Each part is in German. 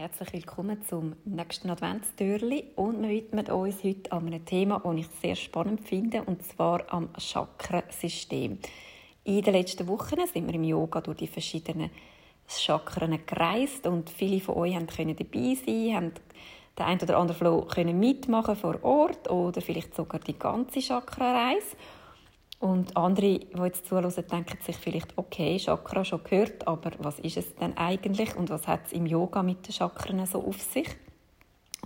Herzlich willkommen zum nächsten Adventstürli und wir widmen uns heute an einem Thema, das ich sehr spannend finde, und zwar am Chakrasystem. In den letzten Wochen sind wir im Yoga durch die verschiedenen Chakren gereist und viele von euch können dabei sein, haben den einen oder anderen Flow können mitmachen vor Ort oder vielleicht sogar die ganze Chakra-Reise. Und andere, die jetzt zuhören, denken sich vielleicht, okay, Chakra schon gehört, aber was ist es denn eigentlich und was hat es im Yoga mit den Chakren so auf sich?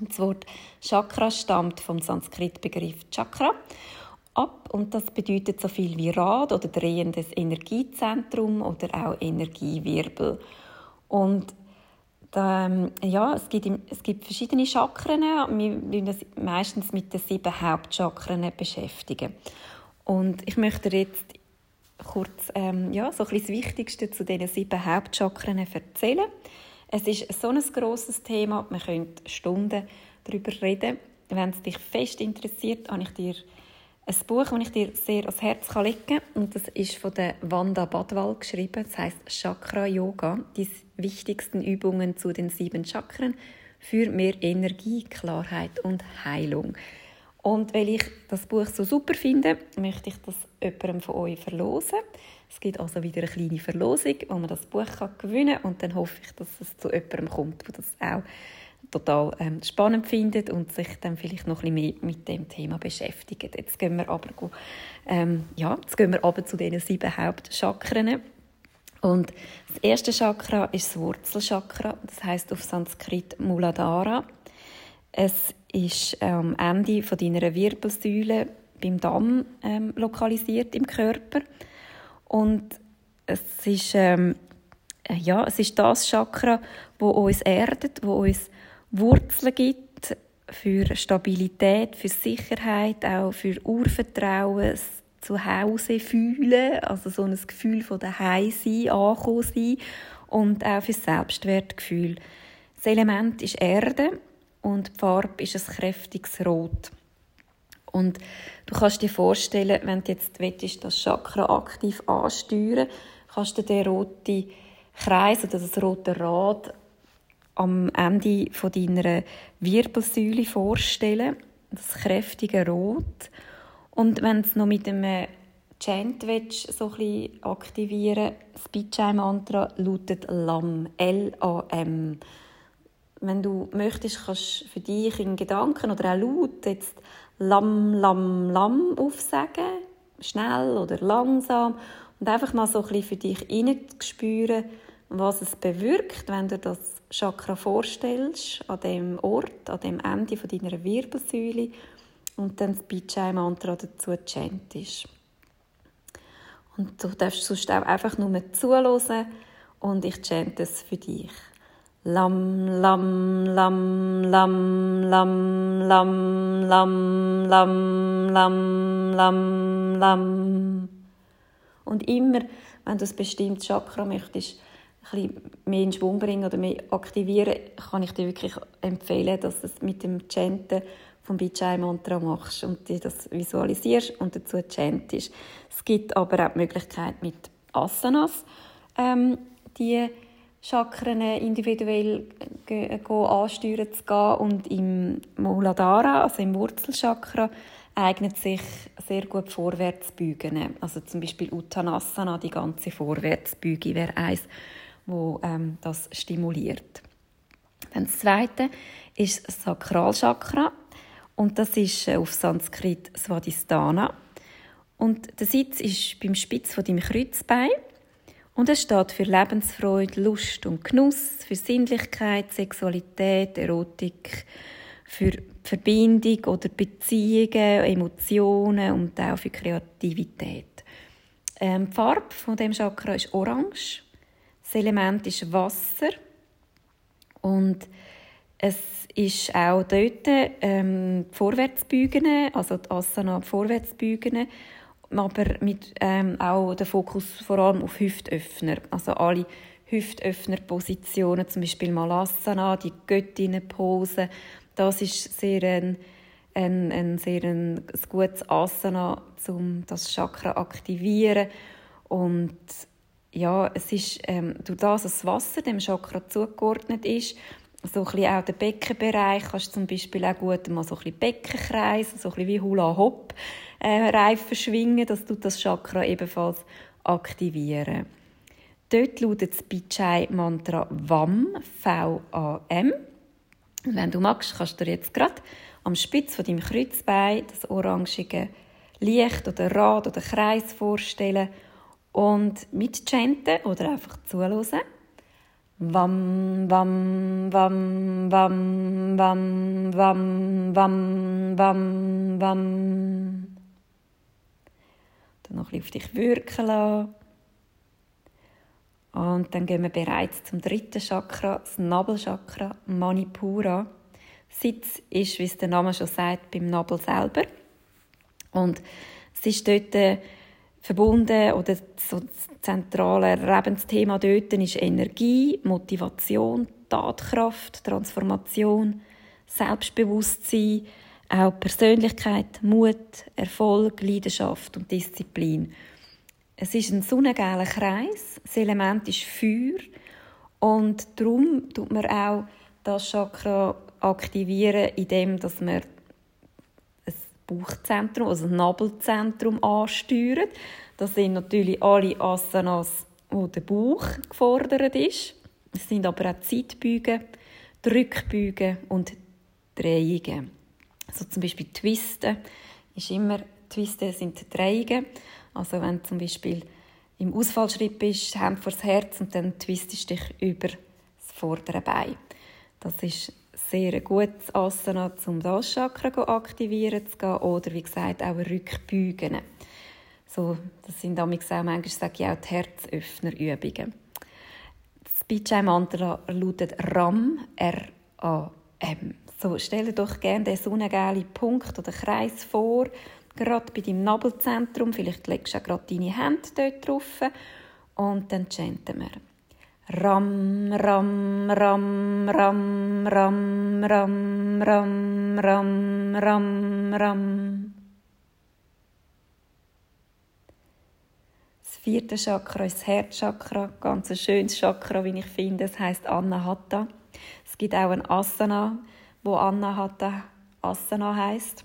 Und das Wort Chakra stammt vom Sanskrit-Begriff Chakra ab und das bedeutet so viel wie Rad oder drehendes Energiezentrum oder auch Energiewirbel. Und ähm, ja, es gibt, es gibt verschiedene Chakren. Wir uns meistens mit den sieben Hauptchakren beschäftigen. Und ich möchte jetzt kurz ähm, ja, so ein bisschen das Wichtigste zu diesen sieben Hauptchakren erzählen. Es ist so ein grosses Thema, man könnte Stunden darüber reden. Wenn es dich fest interessiert, habe ich dir ein Buch, das ich dir sehr ans Herz legen kann. Und das ist von der Wanda Badwal geschrieben. Das heißt Chakra Yoga, die wichtigsten Übungen zu den sieben Chakren für mehr Energie, Klarheit und Heilung. Und weil ich das Buch so super finde, möchte ich das jemandem von euch verlosen. Es gibt also wieder eine kleine Verlosung, wo man das Buch gewinnen kann. Und dann hoffe ich, dass es zu jemandem kommt, der das auch total ähm, spannend findet und sich dann vielleicht noch ein bisschen mehr mit dem Thema beschäftigt. Jetzt gehen wir aber, ähm, ja, jetzt gehen wir aber zu diesen sieben Hauptchakren. Und das erste Chakra ist das Wurzelchakra, das heißt auf Sanskrit Muladhara. Es ist am Ende von deiner Wirbelsäule beim Damm ähm, lokalisiert im Körper und es ist ähm, ja es ist das Chakra, wo uns erdet, wo uns Wurzeln gibt für Stabilität, für Sicherheit, auch für Urvertrauen, zu Hause fühlen, also so ein Gefühl von daheim sein, ankommen sein und auch für Selbstwertgefühl. Das Element ist Erde und die Farbe ist ein kräftiges Rot. Und du kannst dir vorstellen, wenn du jetzt willst, das Chakra aktiv ansteuern kannst du den roten Kreis oder das rote Rad am Ende von deiner Wirbelsäule vorstellen. Das kräftige Rot. Und wenn du es noch mit einem Chant willst, so ein aktivieren das Bijay-Mantra lautet LAM. L-A-M wenn du möchtest, kannst du für dich in Gedanken oder auch laut jetzt Lam, Lam, Lam aufsagen, schnell oder langsam und einfach mal so ein bisschen für dich spüren, was es bewirkt, wenn du das Chakra vorstellst, an dem Ort, an dem Ende von deiner Wirbelsäule und dann das Bijay-Mantra dazu chantest. Und du darfst sonst auch einfach nur zuhören und ich chante es für dich. Lam, lam, lam, lam, lam, lam, lam, lam, lam, lam, lam. Und immer, wenn du ein bestimmtes Chakra möchtest, ein bisschen mehr in Schwung bringen oder mehr aktivieren, kann ich dir wirklich empfehlen, dass du es mit dem Chanten vom Bijay Mantra machst und dir das visualisierst und dazu chantest. Es gibt aber auch die Möglichkeit mit Asanas, ähm, die Chakren individuell ansteuern zu gehen. Und im Muladhara, also im Wurzelchakra, eignet sich sehr gut Vorwärtsbeugen. Also zum Beispiel Uttanasana, die ganze Vorwärtsbeuge, wäre eins, wo ähm, das stimuliert. Dann das zweite ist das Sakralchakra und das ist äh, auf Sanskrit Svadhisthana. Und der Sitz ist beim Spitz von deinem Kreuzbein und es steht für Lebensfreude, Lust und Genuss, für Sinnlichkeit, Sexualität, Erotik, für Verbindung oder Beziehungen, Emotionen und auch für Kreativität. Ähm, die Farbe von dem Chakra ist orange. Das Element ist Wasser. Und es ist auch dort ähm, Vorwärtsbeugen, also die Asana Vorwärtsbeugen aber mit ähm, auch der Fokus vor allem auf Hüftöffner. Also alle Hüftöffner-Positionen, zum Beispiel Malasana, die Göttinnenpose, das ist sehr ein, ein, ein sehr ein, ein gutes Asana, um das Chakra aktivieren. Und ja, es ist, ähm, durch das, dass das Wasser dem Chakra zugeordnet ist, so ein bisschen auch den Beckenbereich kannst du zum Beispiel auch gut mal so ein bisschen Beckenkreis, so ein bisschen wie Hula Hop äh, schwingen, dass du das Chakra ebenfalls aktivieren. Dort lautet das Bichai Mantra VAM, V-A-M. wenn du magst, kannst du dir jetzt gerade am Spitz von deinem Kreuzbein das orangige Licht oder Rad oder Kreis vorstellen und mitchanten oder einfach zuhören. Wam, wam, wam, wam, wam, wam, wam, wam, wam. Dann noch ein auf dich wirken lassen. Und dann gehen wir bereits zum dritten Chakra, das Nabelchakra, Manipura. Sitz ist, wie es der Name schon sagt, beim Nabel selber. Und es ist dort äh, verbunden oder so das zentrale Lebensthema dort ist Energie, Motivation, Tatkraft, Transformation, Selbstbewusstsein, auch Persönlichkeit, Mut, Erfolg, Leidenschaft und Disziplin. Es ist ein sonnengelber Kreis, das Element ist Feuer und darum tut man auch das Chakra aktivieren, indem man Bauchzentrum, also das Nabelzentrum ansteuern. Das sind natürlich alle Asanas, wo der Bauch gefordert ist. Es sind aber auch Zeitbeugen, Drückbeugen und Drehungen. Also zum Beispiel Twisten ist immer, Twisten sind Drehungen. Also wenn du zum Beispiel im Ausfallschritt bist, Hand vor das Herz und dann twistest du dich über das vordere Bein. Das ist sehr gutes Asana, um das Chakra aktivieren zu gehen. Oder wie gesagt, auch Rückbeugen. So, das sind auch manchmal sage ich auch die Herzöffnerübungen. Das Bijay-Mantra lautet RAM, R-A-M. So, stell dir doch gerne den sonnengelben Punkt oder Kreis vor, gerade bei deinem Nabelzentrum. Vielleicht legst du auch gerade deine Hände dort drauf und dann chanten wir. Ram, ram, ram, ram, ram, ram, ram, ram, ram, ram. Das vierte Chakra ist das Herzchakra, ganz ein schönes Chakra, wie ich finde. Es heißt Anahata. Es gibt auch ein Asana, wo Anahata Asana heißt.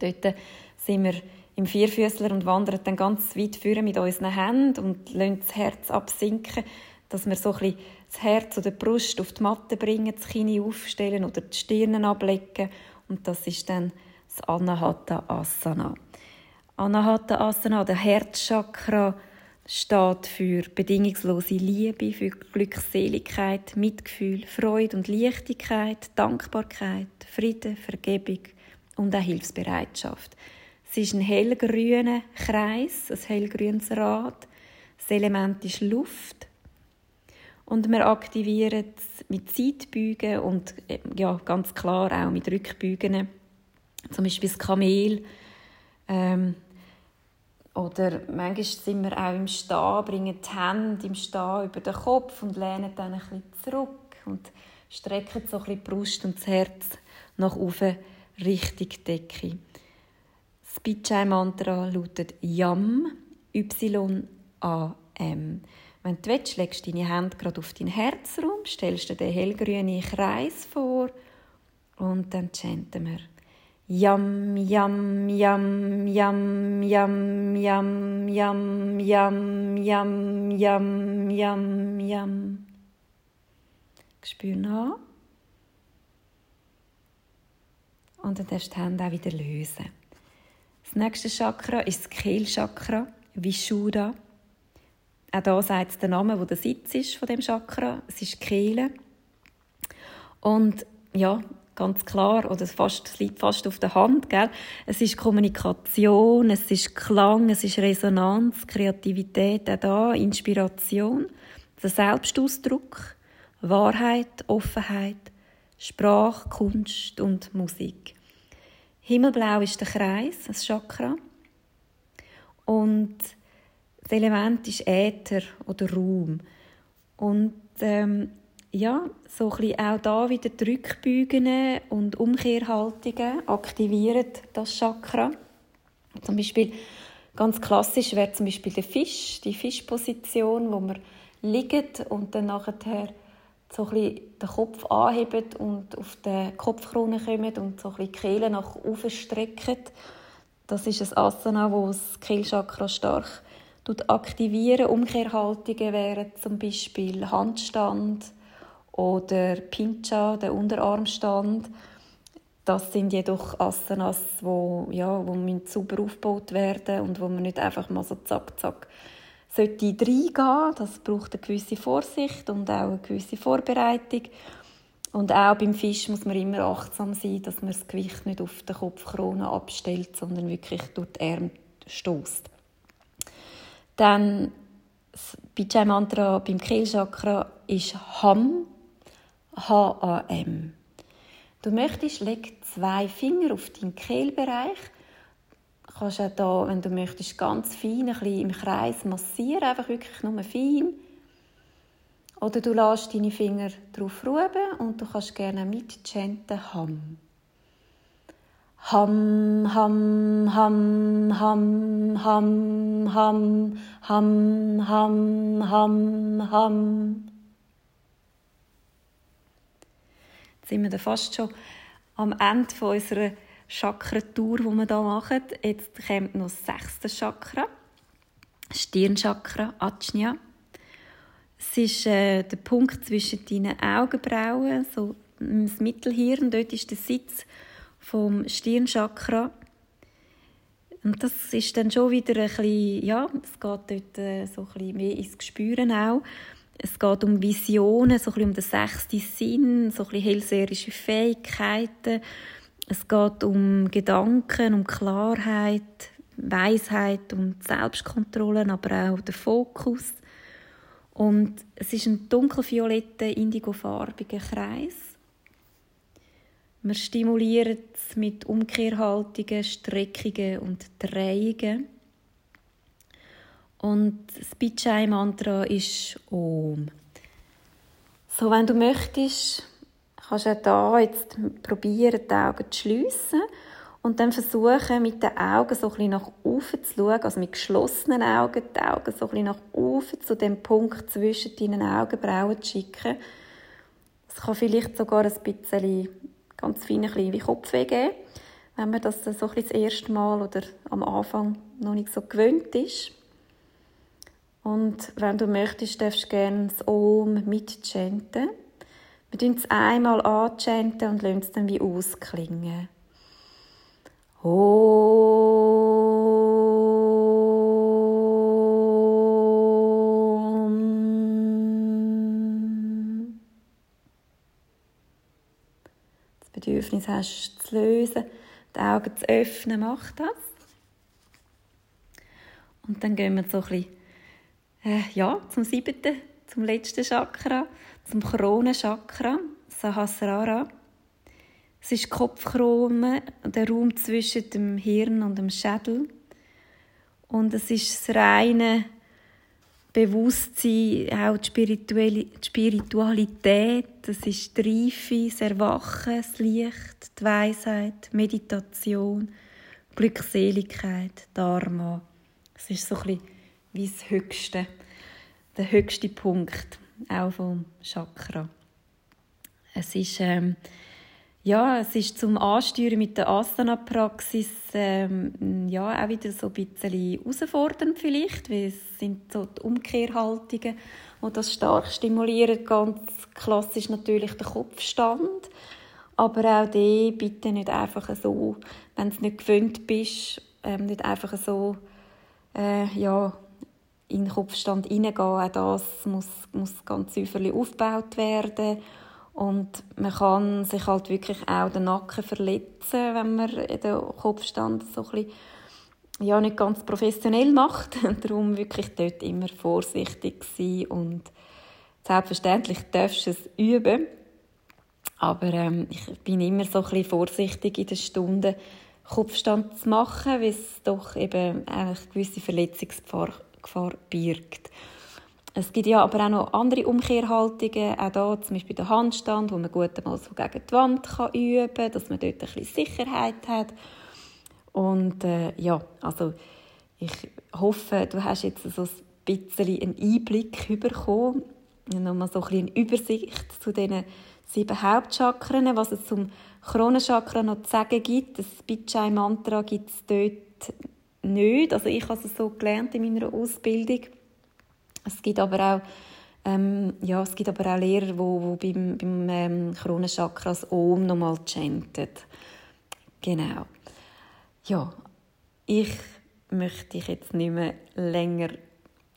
Dort sind wir im Vierfüßler und wandern dann ganz weit führen mit unseren Händen und lassen das Herz absinken dass wir so ein das Herz oder die Brust auf die Matte bringen, das Kinn aufstellen oder die Stirn ablegen und das ist dann das Anahata Asana. Anahata Asana, der Herzchakra, steht für bedingungslose Liebe, für Glückseligkeit, Mitgefühl, Freude und Leichtigkeit, Dankbarkeit, Frieden, Vergebung und auch Hilfsbereitschaft. Es ist ein hellgrüner Kreis, ein hellgrünes Rad. Das Element ist Luft und wir aktivieren es mit Zeitbeugen und äh, ja, ganz klar auch mit Rückbeugen. Zum Beispiel das Kamel. Ähm, oder manchmal sind wir auch im Stehen, bringen die Hände im Stehen über den Kopf und lehnen dann ein bisschen zurück und strecken so ein bisschen die Brust und das Herz nach oben Richtung Decke. Das Bijay-Mantra lautet YAM, Y-A-M. Wenn du willst, legst du deine Hände gerade auf deinen Herzraum, stellst dir den hellgrünen Kreis vor und dann chanten wir. Yam, yam, yam, yam, yam, yam, yam, yam, yam, yam, yam, yam. Spür nach. Und dann darfst du die Hände auch wieder lösen. Das nächste Chakra ist das Kehlchakra, Vishuddha. Auch da sagt es der Name, wo der Sitz ist von dem Chakra. Es ist Kehle. Und ja, ganz klar, oder fast, es liegt fast auf der Hand, gell? Es ist Kommunikation, es ist Klang, es ist Resonanz, Kreativität auch da, Inspiration, der Selbstausdruck, Wahrheit, Offenheit, Sprache, Kunst und Musik. Himmelblau ist der Kreis, das Chakra. Und das Element ist Äther oder Raum. Und ähm, ja, so ein auch da wieder Drückbügen und Umkehrhaltungen aktivieren das Chakra. Zum Beispiel ganz klassisch wäre zum Beispiel der Fisch, die Fischposition, wo man liegt und dann nachher so ein bisschen den Kopf anheben und auf den Kopfkrone kommen und so ein bisschen die Kehle nach oben strecken. Das ist ein Asana, wo das Kehlchakra stark aktivieren. Umkehrhaltungen wären zum Beispiel Handstand oder Pincha, der Unterarmstand. Das sind jedoch Asanas, wo, ja, wo sauber aufgebaut werden und wo man nicht einfach mal so zack, zack sollte reingehen. Das braucht eine gewisse Vorsicht und auch eine gewisse Vorbereitung. Und auch beim Fisch muss man immer achtsam sein, dass man das Gewicht nicht auf den Kopfkrone abstellt, sondern wirklich durch die Arme stößt. Dann das Vijay Mantra beim Kehlchakra ist Ham, H-A-M. Du möchtest, leg zwei Finger auf deinen Kehlbereich kannst auch da, wenn du möchtest, ganz fein ein bisschen im Kreis massieren, einfach wirklich nur fein. Oder du lässt deine Finger drauf ruhen und du kannst gerne mit chanten Ham. Ham, ham, ham, ham, ham, ham, ham, ham, ham, ham. Jetzt sind wir fast schon am Ende unserer Chakratour, die wir hier machen. Jetzt kommt noch das sechste Chakra, Stirnchakra, Ajna. Es ist äh, der Punkt zwischen deinen Augenbrauen, so das Mittelhirn, dort ist der Sitz vom Stirnchakra. Und das ist dann schon wieder ein bisschen, ja, es geht dort äh, so ein bisschen mehr ins Gespüren auch. Es geht um Visionen, so ein bisschen um den sechsten Sinn, so ein bisschen hellseherische Fähigkeiten, es geht um Gedanken, um Klarheit, Weisheit und Selbstkontrolle, aber auch den Fokus. Und es ist ein dunkelvioletter, indigofarbiger Kreis. Wir stimulieren es mit Umkehrhaltungen, Streckungen und Drehungen. Und das Bijay-Mantra ist Om. So, wenn du möchtest, kannst du auch hier jetzt probieren, die Augen zu schliessen und dann versuchen, mit den Augen so ein nach oben zu schauen, also mit geschlossenen Augen die Augen so ein nach oben zu dem Punkt zwischen deinen Augenbrauen zu schicken. Es kann vielleicht sogar ein bisschen, ganz fein ein bisschen Kopfweh geben, wenn man das so ein bisschen das erste Mal oder am Anfang noch nicht so gewöhnt ist. Und wenn du möchtest, darfst du gerne das Om mitchanten. Wir tun es einmal anchanten und lassen es dann wie ausklingen. Das Bedürfnis hast zu lösen, die Augen zu öffnen, mach das. Und dann gehen wir so ein bisschen, äh, ja, zum siebten, zum letzten Chakra zum Kronenchakra, Sahasrara. Es ist die Kopfkrone, der Raum zwischen dem Hirn und dem Schädel. Und es ist das reine Bewusstsein, auch die Spiritualität, es ist die Reife, das Erwachen, das Licht, die Weisheit, Meditation, Glückseligkeit, Dharma. Es ist so ein bisschen wie das Höchste, der höchste Punkt auch vom Chakra. Es ist, ähm, ja, es ist zum Ansteuern mit der Asana-Praxis ähm, ja, auch wieder so ein bisschen herausfordernd vielleicht, weil es sind so die Umkehrhaltungen, die das stark stimulieren. Ganz klassisch natürlich der Kopfstand, aber auch die bitte nicht einfach so, wenn du nicht gewöhnt bist, ähm, nicht einfach so äh, ja, in den Kopfstand hineingehen. Auch das muss, muss ganz säuferlich aufgebaut werden. Und man kann sich halt wirklich auch den Nacken verletzen, wenn man den Kopfstand so ein bisschen, ja, nicht ganz professionell macht. Darum wirklich dort immer vorsichtig sein und selbstverständlich darfst du es üben. Aber ähm, ich bin immer so ein bisschen vorsichtig in den Stunden, Kopfstand zu machen, weil es doch eben eine gewisse Verletzungsgefahr Gefahr birgt. Es gibt ja aber auch noch andere Umkehrhaltungen, auch da zum Beispiel der Handstand, wo man gut mal so gegen die Wand kann üben kann, dass man dort ein bisschen Sicherheit hat. Und äh, ja, also ich hoffe, du hast jetzt so ein bisschen einen Einblick bekommen, nochmal so ein eine Übersicht zu diesen sieben Hauptchakren, was es zum Kronenchakra noch zu sagen gibt. Das Bijay-Mantra gibt es dort nicht. Also ich habe es so gelernt in meiner Ausbildung. Es gibt aber auch ähm, ja, es gibt aber auch Lehrer, die, die beim, beim ähm, Kronenchakra das Om nochmal chanten. Genau. Ja, ich möchte dich jetzt nicht mehr länger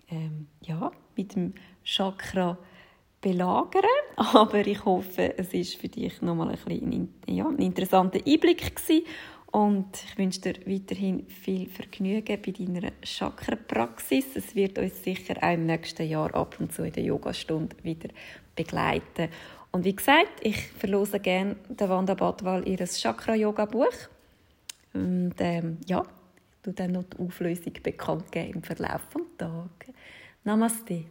ähm, ja, mit dem Chakra belagern, aber ich hoffe, es ist für dich nochmal ein, ja, ein interessanter Einblick gewesen und ich wünsche dir weiterhin viel Vergnügen bei deiner Chakra-Praxis. Es wird uns sicher auch im nächsten Jahr ab und zu in der Yogastunde wieder begleiten. Und wie gesagt, ich verlose gerne Wanda Badwal ihr Chakra-Yoga-Buch. Und ähm, ja, du dann noch die Auflösung bekannt geben im Verlauf des Tages. Namaste.